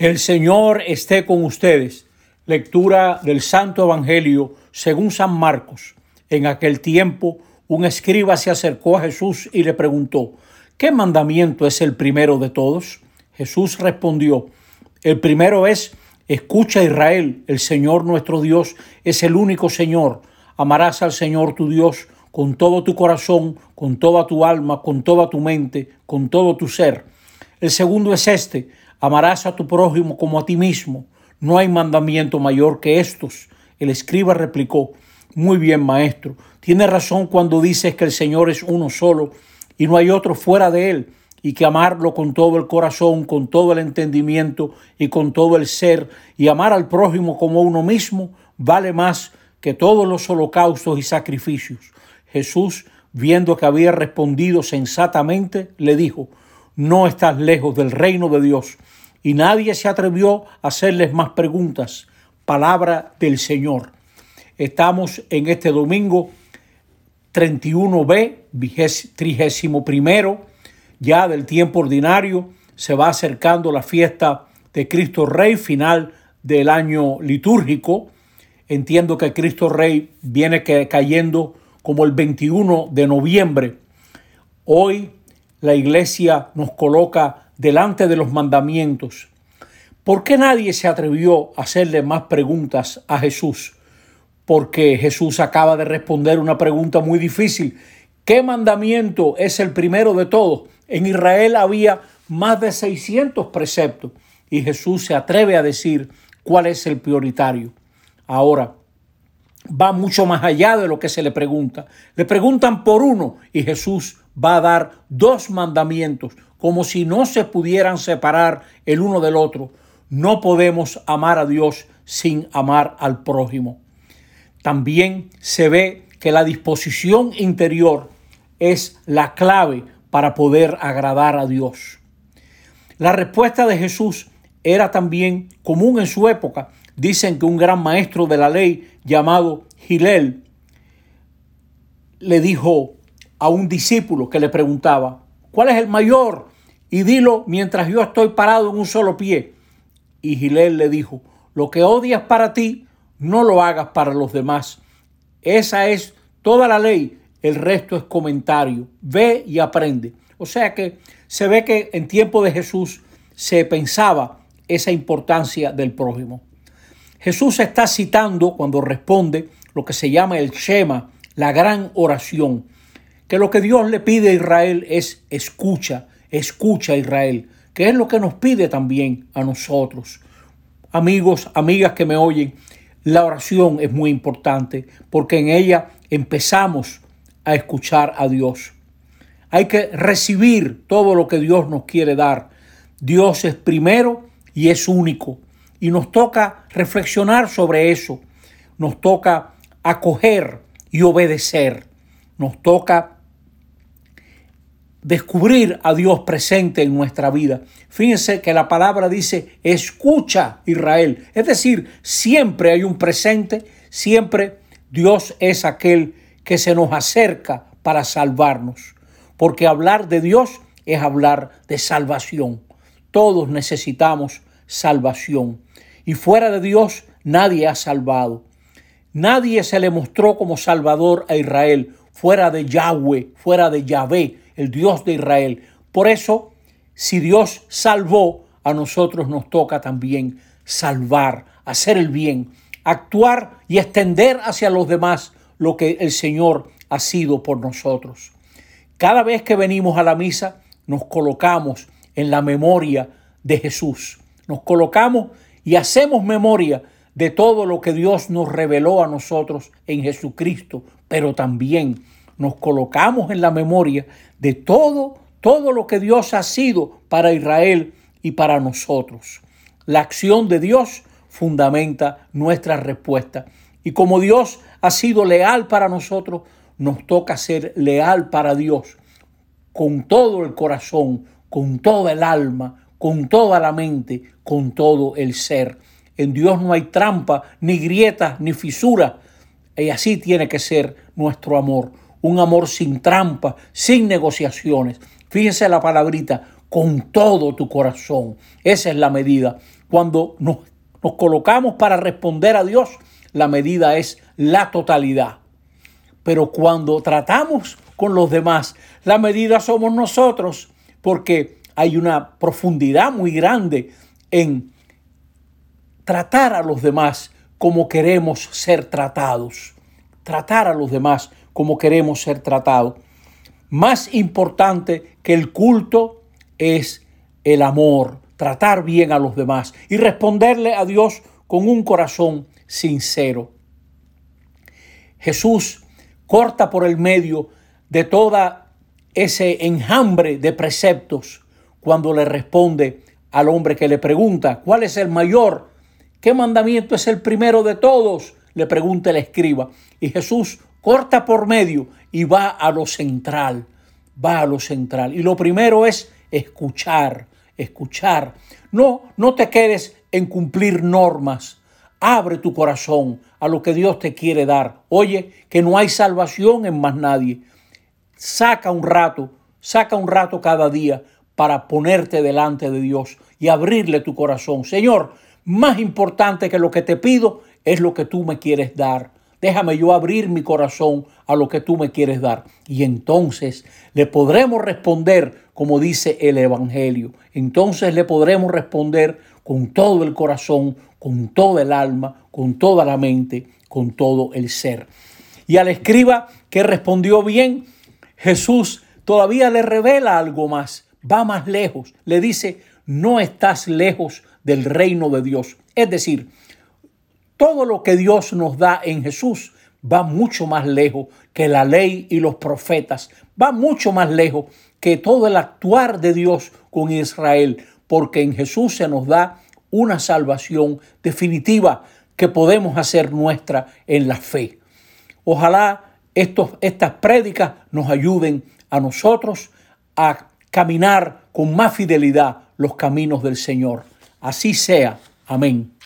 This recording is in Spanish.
El Señor esté con ustedes. Lectura del Santo Evangelio según San Marcos. En aquel tiempo, un escriba se acercó a Jesús y le preguntó, ¿qué mandamiento es el primero de todos? Jesús respondió, el primero es, escucha Israel, el Señor nuestro Dios es el único Señor. Amarás al Señor tu Dios con todo tu corazón, con toda tu alma, con toda tu mente, con todo tu ser. El segundo es este, Amarás a tu prójimo como a ti mismo. No hay mandamiento mayor que estos. El escriba replicó, muy bien maestro, tiene razón cuando dices que el Señor es uno solo y no hay otro fuera de él y que amarlo con todo el corazón, con todo el entendimiento y con todo el ser y amar al prójimo como uno mismo vale más que todos los holocaustos y sacrificios. Jesús, viendo que había respondido sensatamente, le dijo, no estás lejos del reino de Dios. Y nadie se atrevió a hacerles más preguntas. Palabra del Señor. Estamos en este domingo 31B, trigésimo primero, ya del tiempo ordinario. Se va acercando la fiesta de Cristo Rey, final del año litúrgico. Entiendo que Cristo Rey viene cayendo como el 21 de noviembre. Hoy la iglesia nos coloca delante de los mandamientos. ¿Por qué nadie se atrevió a hacerle más preguntas a Jesús? Porque Jesús acaba de responder una pregunta muy difícil. ¿Qué mandamiento es el primero de todos? En Israel había más de 600 preceptos y Jesús se atreve a decir cuál es el prioritario. Ahora, va mucho más allá de lo que se le pregunta. Le preguntan por uno y Jesús va a dar dos mandamientos, como si no se pudieran separar el uno del otro. No podemos amar a Dios sin amar al prójimo. También se ve que la disposición interior es la clave para poder agradar a Dios. La respuesta de Jesús era también común en su época. Dicen que un gran maestro de la ley llamado Gilel le dijo a un discípulo que le preguntaba, ¿cuál es el mayor? Y dilo mientras yo estoy parado en un solo pie. Y Gilel le dijo, lo que odias para ti, no lo hagas para los demás. Esa es toda la ley, el resto es comentario. Ve y aprende. O sea que se ve que en tiempo de Jesús se pensaba esa importancia del prójimo. Jesús está citando cuando responde lo que se llama el Shema, la gran oración, que lo que Dios le pide a Israel es escucha, escucha a Israel, que es lo que nos pide también a nosotros. Amigos, amigas que me oyen, la oración es muy importante porque en ella empezamos a escuchar a Dios. Hay que recibir todo lo que Dios nos quiere dar. Dios es primero y es único. Y nos toca reflexionar sobre eso. Nos toca acoger y obedecer. Nos toca descubrir a Dios presente en nuestra vida. Fíjense que la palabra dice, escucha Israel. Es decir, siempre hay un presente, siempre Dios es aquel que se nos acerca para salvarnos. Porque hablar de Dios es hablar de salvación. Todos necesitamos salvación. Y fuera de Dios nadie ha salvado. Nadie se le mostró como salvador a Israel fuera de Yahweh, fuera de Yahvé, el Dios de Israel. Por eso, si Dios salvó, a nosotros nos toca también salvar, hacer el bien, actuar y extender hacia los demás lo que el Señor ha sido por nosotros. Cada vez que venimos a la misa, nos colocamos en la memoria de Jesús. Nos colocamos y hacemos memoria de todo lo que Dios nos reveló a nosotros en Jesucristo, pero también nos colocamos en la memoria de todo, todo lo que Dios ha sido para Israel y para nosotros. La acción de Dios fundamenta nuestra respuesta. Y como Dios ha sido leal para nosotros, nos toca ser leal para Dios con todo el corazón, con toda el alma, con toda la mente, con todo el ser. En Dios no hay trampa, ni grietas, ni fisura. Y así tiene que ser nuestro amor un amor sin trampa, sin negociaciones. Fíjense la palabrita, con todo tu corazón. Esa es la medida, Cuando nos, nos colocamos para responder a Dios, la medida es la totalidad. Pero cuando tratamos con los demás, la medida somos nosotros, porque hay una profundidad muy grande en tratar a los demás como queremos ser tratados. Tratar a los demás como queremos ser tratados. Más importante que el culto es el amor, tratar bien a los demás y responderle a Dios con un corazón sincero. Jesús corta por el medio de toda ese enjambre de preceptos cuando le responde al hombre que le pregunta, ¿cuál es el mayor? ¿Qué mandamiento es el primero de todos? Le pregunta el escriba. Y Jesús corta por medio y va a lo central, va a lo central. Y lo primero es escuchar, escuchar. No, no te quedes en cumplir normas. Abre tu corazón a lo que Dios te quiere dar. Oye, que no hay salvación en más nadie. Saca un rato, saca un rato cada día para ponerte delante de Dios y abrirle tu corazón. Señor, más importante que lo que te pido es lo que tú me quieres dar. Déjame yo abrir mi corazón a lo que tú me quieres dar. Y entonces le podremos responder como dice el Evangelio. Entonces le podremos responder con todo el corazón, con toda el alma, con toda la mente, con todo el ser. Y al escriba que respondió bien, Jesús todavía le revela algo más va más lejos. Le dice, no estás lejos del reino de Dios. Es decir, todo lo que Dios nos da en Jesús va mucho más lejos que la ley y los profetas. Va mucho más lejos que todo el actuar de Dios con Israel, porque en Jesús se nos da una salvación definitiva que podemos hacer nuestra en la fe. Ojalá estos, estas prédicas nos ayuden a nosotros a caminar con más fidelidad los caminos del Señor. Así sea. Amén.